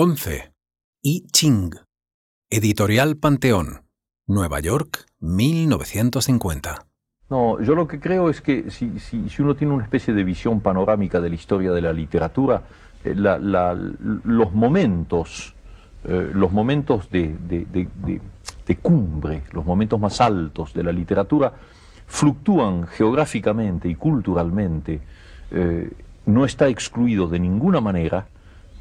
Once. I Ching. Editorial Panteón. Nueva York, 1950. No, yo lo que creo es que si, uno tiene una especie de visión panorámica de la historia de la literatura, eh, los momentos, eh, los momentos de, cumbre, los momentos más altos de la literatura, fluctúan geográficamente y culturalmente. Eh, no está excluido de ninguna manera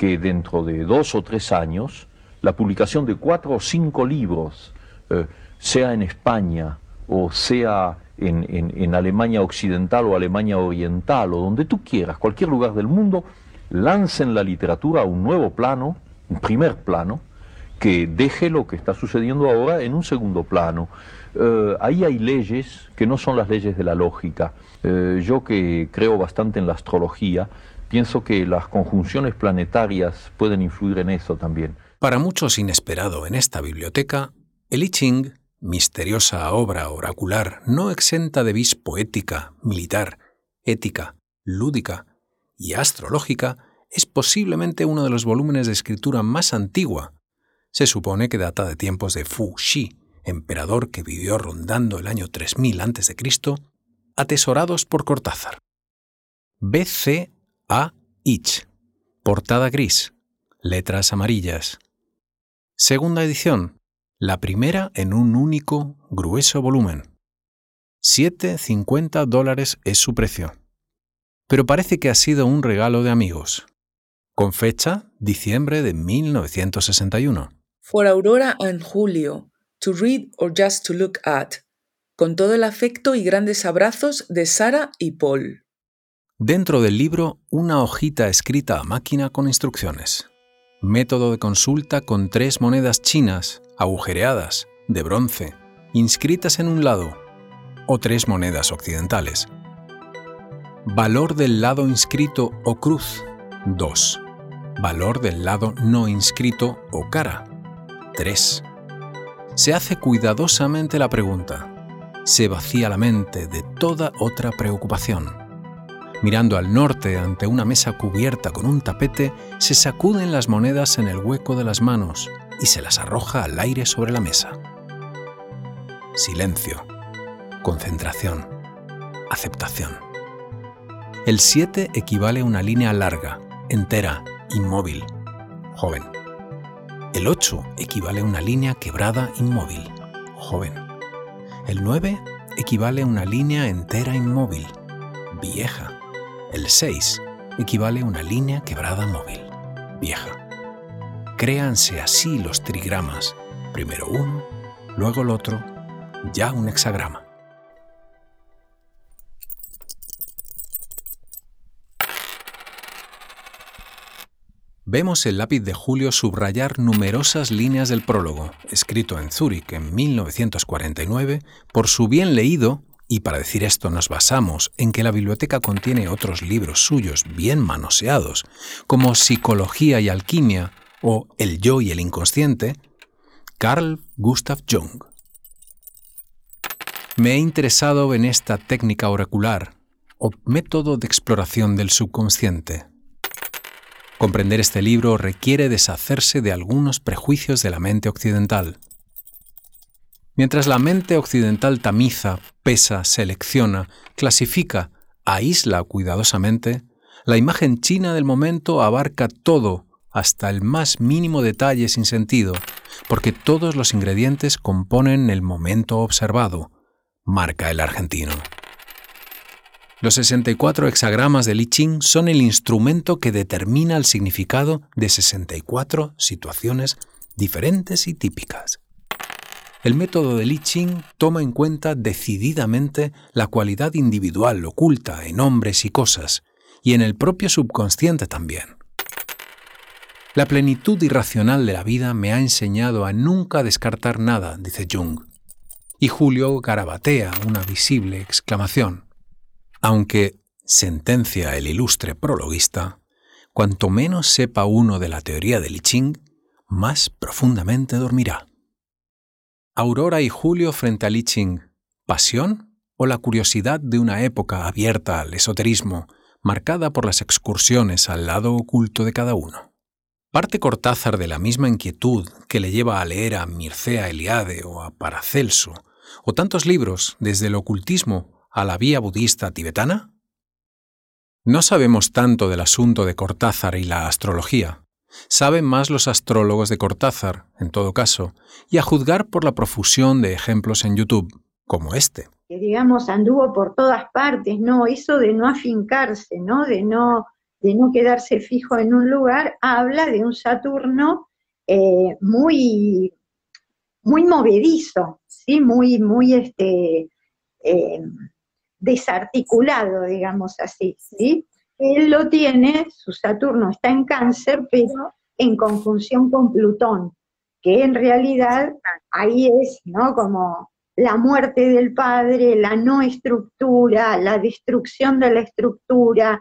que dentro de dos o tres años la publicación de cuatro o cinco libros, eh, sea en España o sea en, Alemania Occidental o Alemania Oriental o donde tú quieras, cualquier lugar del mundo, lancen la literatura a un nuevo plano, un primer plano, que deje lo que está sucediendo ahora en un segundo plano. Eh, ahí hay leyes que no son las leyes de la lógica. Eh, yo que creo bastante en la astrología, pienso que las conjunciones planetarias pueden influir en eso también. Para muchos inesperado en esta biblioteca, el I Ching, misteriosa obra oracular no exenta de vis poética, militar, ética, lúdica y astrológica, es posiblemente uno de los volúmenes de escritura más antigua. Se supone que data de tiempos de Fu Xi, emperador que vivió rondando el año 3000 a.C., atesorados por Cortázar. BC a. Ich. Portada gris. Letras amarillas. Segunda edición. La primera en un único, grueso volumen. 7,50 dólares es su precio. Pero parece que ha sido un regalo de amigos. Con fecha, diciembre de 1961. For Aurora and Julio, to read or just to look at. Con todo el afecto y grandes abrazos de Sara y Paul. Dentro del libro, una hojita escrita a máquina con instrucciones. Método de consulta con tres monedas chinas, agujereadas, de bronce, inscritas en un lado, o tres monedas occidentales. Valor del lado inscrito o cruz, 2. Valor del lado no inscrito o cara, 3. Se hace cuidadosamente la pregunta. Se vacía la mente de toda otra preocupación Mirando al norte ante una mesa cubierta con un tapete, se sacuden las monedas en el hueco de las manos y se las arroja al aire sobre la mesa. Silencio, concentración, aceptación. El 7 equivale a una línea larga, entera, inmóvil, joven. El 8 equivale a una línea quebrada, inmóvil, joven. El 9 equivale a una línea entera, inmóvil, vieja. El 6 equivale a una línea quebrada móvil, vieja. Créanse así los trigramas, primero uno, luego el otro, ya un hexagrama. Vemos el lápiz de Julio subrayar numerosas líneas del prólogo, escrito en Zúrich en 1949, por su bien leído y para decir esto nos basamos en que la biblioteca contiene otros libros suyos bien manoseados, como Psicología y Alquimia o El yo y el inconsciente, Carl Gustav Jung. Me he interesado en esta técnica oracular o método de exploración del subconsciente. Comprender este libro requiere deshacerse de algunos prejuicios de la mente occidental. Mientras la mente occidental tamiza, pesa, selecciona, clasifica, aísla cuidadosamente, la imagen china del momento abarca todo, hasta el más mínimo detalle sin sentido, porque todos los ingredientes componen el momento observado, marca el argentino. Los 64 hexagramas de Li Ching son el instrumento que determina el significado de 64 situaciones diferentes y típicas. El método de Li Ching toma en cuenta decididamente la cualidad individual oculta en hombres y cosas, y en el propio subconsciente también. La plenitud irracional de la vida me ha enseñado a nunca descartar nada, dice Jung. Y Julio garabatea una visible exclamación. Aunque, sentencia el ilustre prologuista, cuanto menos sepa uno de la teoría del I Ching, más profundamente dormirá. Aurora y Julio frente al I Ching, ¿pasión o la curiosidad de una época abierta al esoterismo, marcada por las excursiones al lado oculto de cada uno? Parte Cortázar de la misma inquietud que le lleva a leer a Mircea Eliade o a Paracelso, o tantos libros desde el ocultismo a la vía budista tibetana? No sabemos tanto del asunto de Cortázar y la astrología. Saben más los astrólogos de Cortázar, en todo caso, y a juzgar por la profusión de ejemplos en YouTube, como este. Que digamos anduvo por todas partes, ¿no? Eso de no afincarse, ¿no? De no de no quedarse fijo en un lugar, habla de un Saturno eh, muy, muy movedizo, ¿sí? muy, muy este, eh, desarticulado, digamos así. ¿sí? Él lo tiene, su Saturno está en cáncer, pero en conjunción con Plutón, que en realidad ahí es, ¿no? Como la muerte del padre, la no estructura, la destrucción de la estructura,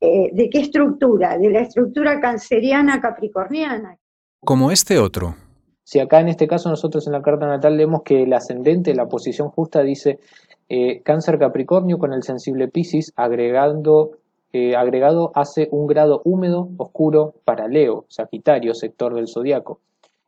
eh, ¿De qué estructura? De la estructura canceriana capricorniana. Como este otro. Si acá en este caso nosotros en la carta natal leemos que el ascendente, la posición justa dice eh, cáncer capricornio con el sensible Pisces agregando, eh, agregado hace un grado húmedo oscuro para Leo, Sagitario, sector del zodiaco.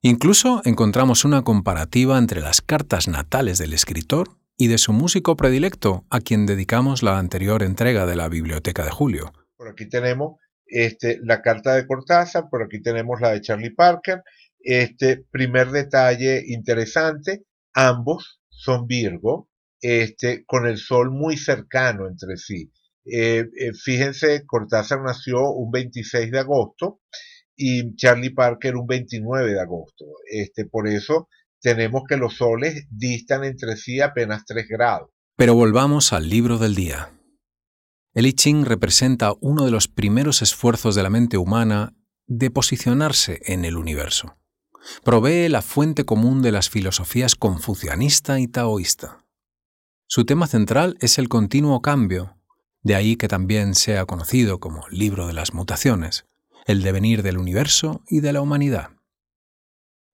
Incluso encontramos una comparativa entre las cartas natales del escritor y de su músico predilecto, a quien dedicamos la anterior entrega de la Biblioteca de Julio, por aquí tenemos este, la carta de Cortázar, por aquí tenemos la de Charlie Parker. Este primer detalle interesante, ambos son Virgo, este, con el Sol muy cercano entre sí. Eh, eh, fíjense, Cortázar nació un 26 de agosto y Charlie Parker un 29 de agosto. Este, por eso tenemos que los soles distan entre sí apenas 3 grados. Pero volvamos al libro del día. El I Ching representa uno de los primeros esfuerzos de la mente humana de posicionarse en el universo. Provee la fuente común de las filosofías confucianista y taoísta. Su tema central es el continuo cambio, de ahí que también sea conocido como libro de las mutaciones, el devenir del universo y de la humanidad.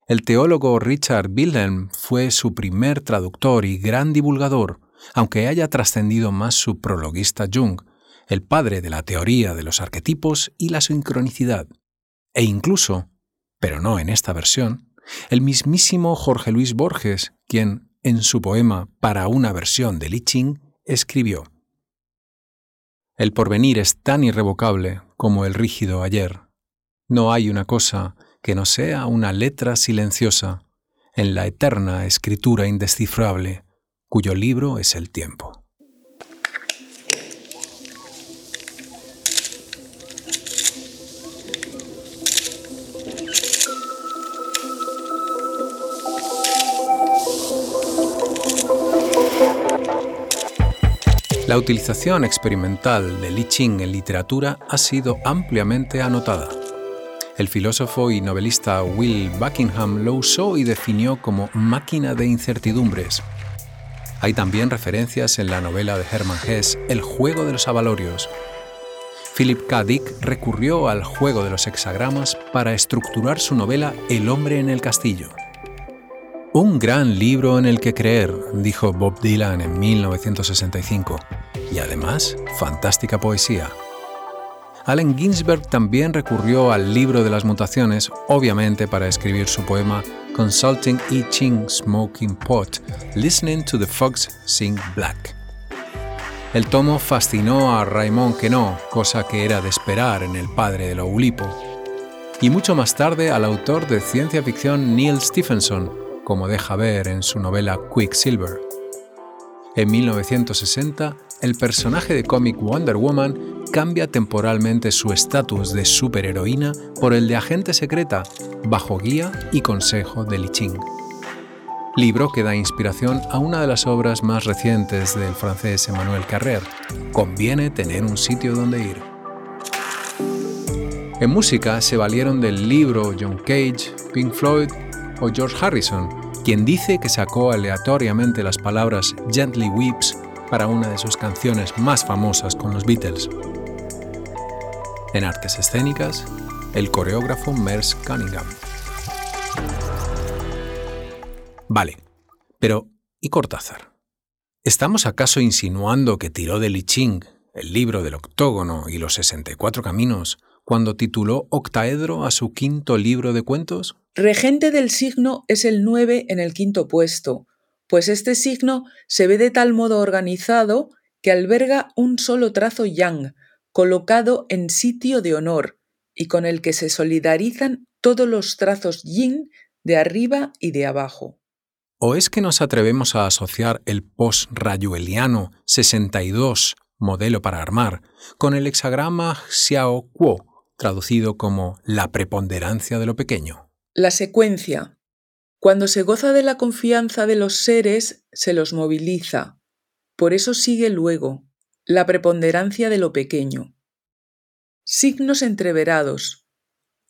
El teólogo Richard Wilhelm fue su primer traductor y gran divulgador aunque haya trascendido más su prologuista Jung, el padre de la teoría de los arquetipos y la sincronicidad, e incluso, pero no en esta versión, el mismísimo Jorge Luis Borges, quien, en su poema Para una versión de Li Ching, escribió El porvenir es tan irrevocable como el rígido ayer. No hay una cosa que no sea una letra silenciosa en la eterna escritura indescifrable cuyo libro es el tiempo. La utilización experimental de Li Ching en literatura ha sido ampliamente anotada. El filósofo y novelista Will Buckingham lo usó y definió como máquina de incertidumbres, hay también referencias en la novela de Hermann Hesse El juego de los avalorios. Philip K. Dick recurrió al juego de los hexagramas para estructurar su novela El hombre en el castillo. Un gran libro en el que creer, dijo Bob Dylan en 1965, y además fantástica poesía. Allen Ginsberg también recurrió al libro de las mutaciones, obviamente para escribir su poema Consulting I Ching Smoking Pot, Listening to the Fox Sing Black. El tomo fascinó a Raymond Queneau, cosa que era de esperar en el padre de lo Ulipo, y mucho más tarde al autor de ciencia ficción Neil Stephenson, como deja ver en su novela Quicksilver. En 1960, el personaje de cómic Wonder Woman cambia temporalmente su estatus de superheroína por el de agente secreta, bajo guía y consejo de Li Ching. Libro que da inspiración a una de las obras más recientes del francés Emmanuel Carrère, Conviene tener un sitio donde ir. En música se valieron del libro John Cage, Pink Floyd o George Harrison, quien dice que sacó aleatoriamente las palabras Gently Weeps para una de sus canciones más famosas con los Beatles. En artes escénicas, el coreógrafo Merce Cunningham. Vale, pero ¿y Cortázar? ¿Estamos acaso insinuando que tiró de Li Ching, el libro del octógono y los 64 caminos, cuando tituló Octaedro a su quinto libro de cuentos? Regente del signo es el 9 en el quinto puesto, pues este signo se ve de tal modo organizado que alberga un solo trazo yang, colocado en sitio de honor, y con el que se solidarizan todos los trazos yin de arriba y de abajo. ¿O es que nos atrevemos a asociar el post-rayueliano 62, modelo para armar, con el hexagrama Xiao Kuo, traducido como la preponderancia de lo pequeño? La secuencia. Cuando se goza de la confianza de los seres, se los moviliza. Por eso sigue luego la preponderancia de lo pequeño. Signos entreverados.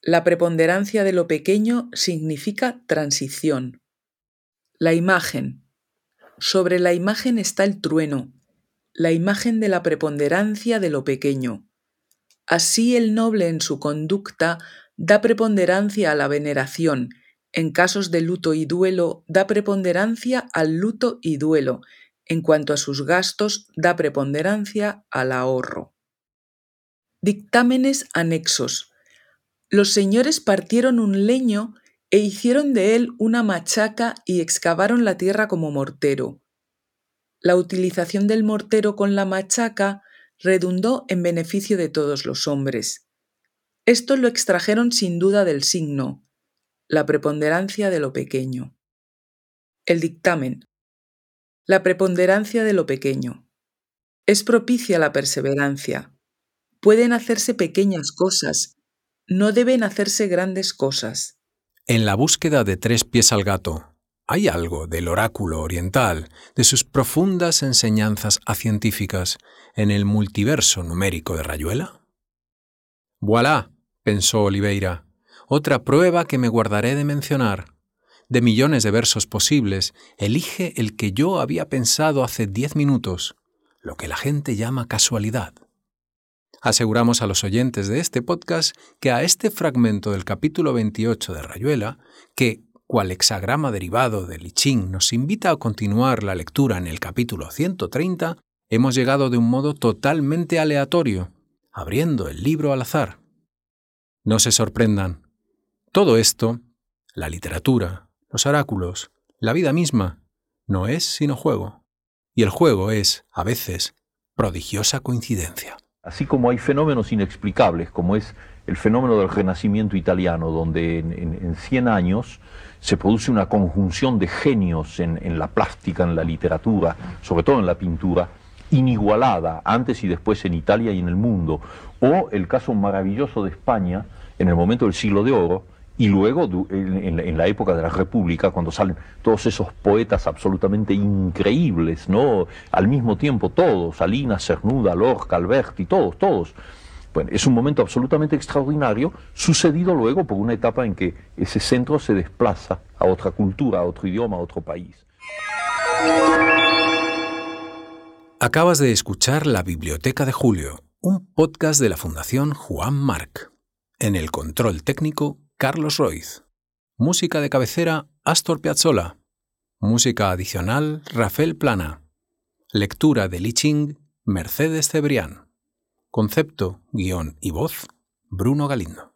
La preponderancia de lo pequeño significa transición. La imagen. Sobre la imagen está el trueno, la imagen de la preponderancia de lo pequeño. Así el noble en su conducta da preponderancia a la veneración, en casos de luto y duelo da preponderancia al luto y duelo, en cuanto a sus gastos da preponderancia al ahorro. Dictámenes anexos. Los señores partieron un leño e hicieron de él una machaca y excavaron la tierra como mortero. La utilización del mortero con la machaca redundó en beneficio de todos los hombres. Esto lo extrajeron sin duda del signo, la preponderancia de lo pequeño. El dictamen. La preponderancia de lo pequeño. Es propicia la perseverancia. Pueden hacerse pequeñas cosas, no deben hacerse grandes cosas. En la búsqueda de tres pies al gato, ¿hay algo del oráculo oriental, de sus profundas enseñanzas científicas, en el multiverso numérico de Rayuela? Voilà, pensó Oliveira, otra prueba que me guardaré de mencionar. De millones de versos posibles, elige el que yo había pensado hace diez minutos, lo que la gente llama casualidad. Aseguramos a los oyentes de este podcast que a este fragmento del capítulo 28 de Rayuela, que, cual hexagrama derivado de Lichín nos invita a continuar la lectura en el capítulo 130, hemos llegado de un modo totalmente aleatorio, abriendo el libro al azar. No se sorprendan. Todo esto, la literatura, los oráculos, la vida misma, no es sino juego. Y el juego es, a veces, prodigiosa coincidencia. Así como hay fenómenos inexplicables, como es el fenómeno del renacimiento italiano, donde en, 100 años se produce una conjunción de genios en, en, la plástica, en la literatura, sobre todo en la pintura, inigualada antes y después en Italia y en el mundo. O el caso maravilloso de España en el momento del siglo de oro, y luego, en, la época de la República, cuando salen todos esos poetas absolutamente increíbles, ¿no? Al mismo tiempo todos, Salinas, Cernuda, Lorca, Alberti, todos, todos. Bueno, es un momento absolutamente extraordinario, sucedido luego por una etapa en que ese centro se desplaza a otra cultura, a otro idioma, a otro país. Acabas de escuchar La Biblioteca de Julio, un podcast de la Fundación Juan Marc. En el control técnico, Carlos Roiz. Música de cabecera, Astor Piazzolla. Música adicional, Rafael Plana. Lectura de Li Ching, Mercedes Cebrián. Concepto, guion y voz, Bruno Galindo.